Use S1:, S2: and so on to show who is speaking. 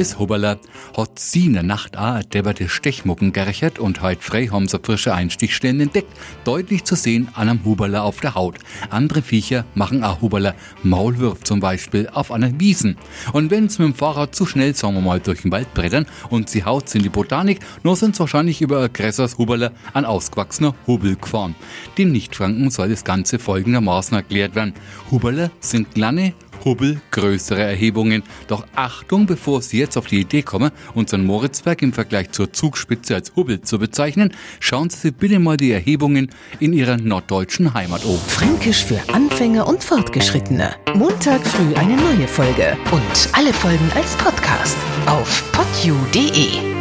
S1: Is Hubberler hat sie ne Nacht a debberte Stechmucken gerchert und heut frei haben sie frische Einstichstellen entdeckt. Deutlich zu sehen an einem Huberler auf der Haut. Andere Viecher machen a Huberler Maulwurf zum Beispiel auf einer Wiesen. Und wenn's mit dem Fahrrad zu schnell, sagen wir mal, durch den Wald brettern und sie haut in die Botanik, nur sind's wahrscheinlich über größeres Huberler an ausgewachsener Hubbel gefahren. Dem Nichtfranken soll das Ganze folgendermaßen erklärt werden. Huberler sind kleine, Hubbel größere Erhebungen. Doch Achtung, bevor Sie jetzt auf die Idee kommen, unseren Moritzberg im Vergleich zur Zugspitze als Hubbel zu bezeichnen, schauen Sie bitte mal die Erhebungen in Ihrer norddeutschen Heimat um.
S2: Fränkisch für Anfänger und Fortgeschrittene. Montag früh eine neue Folge und alle Folgen als Podcast auf podu.de.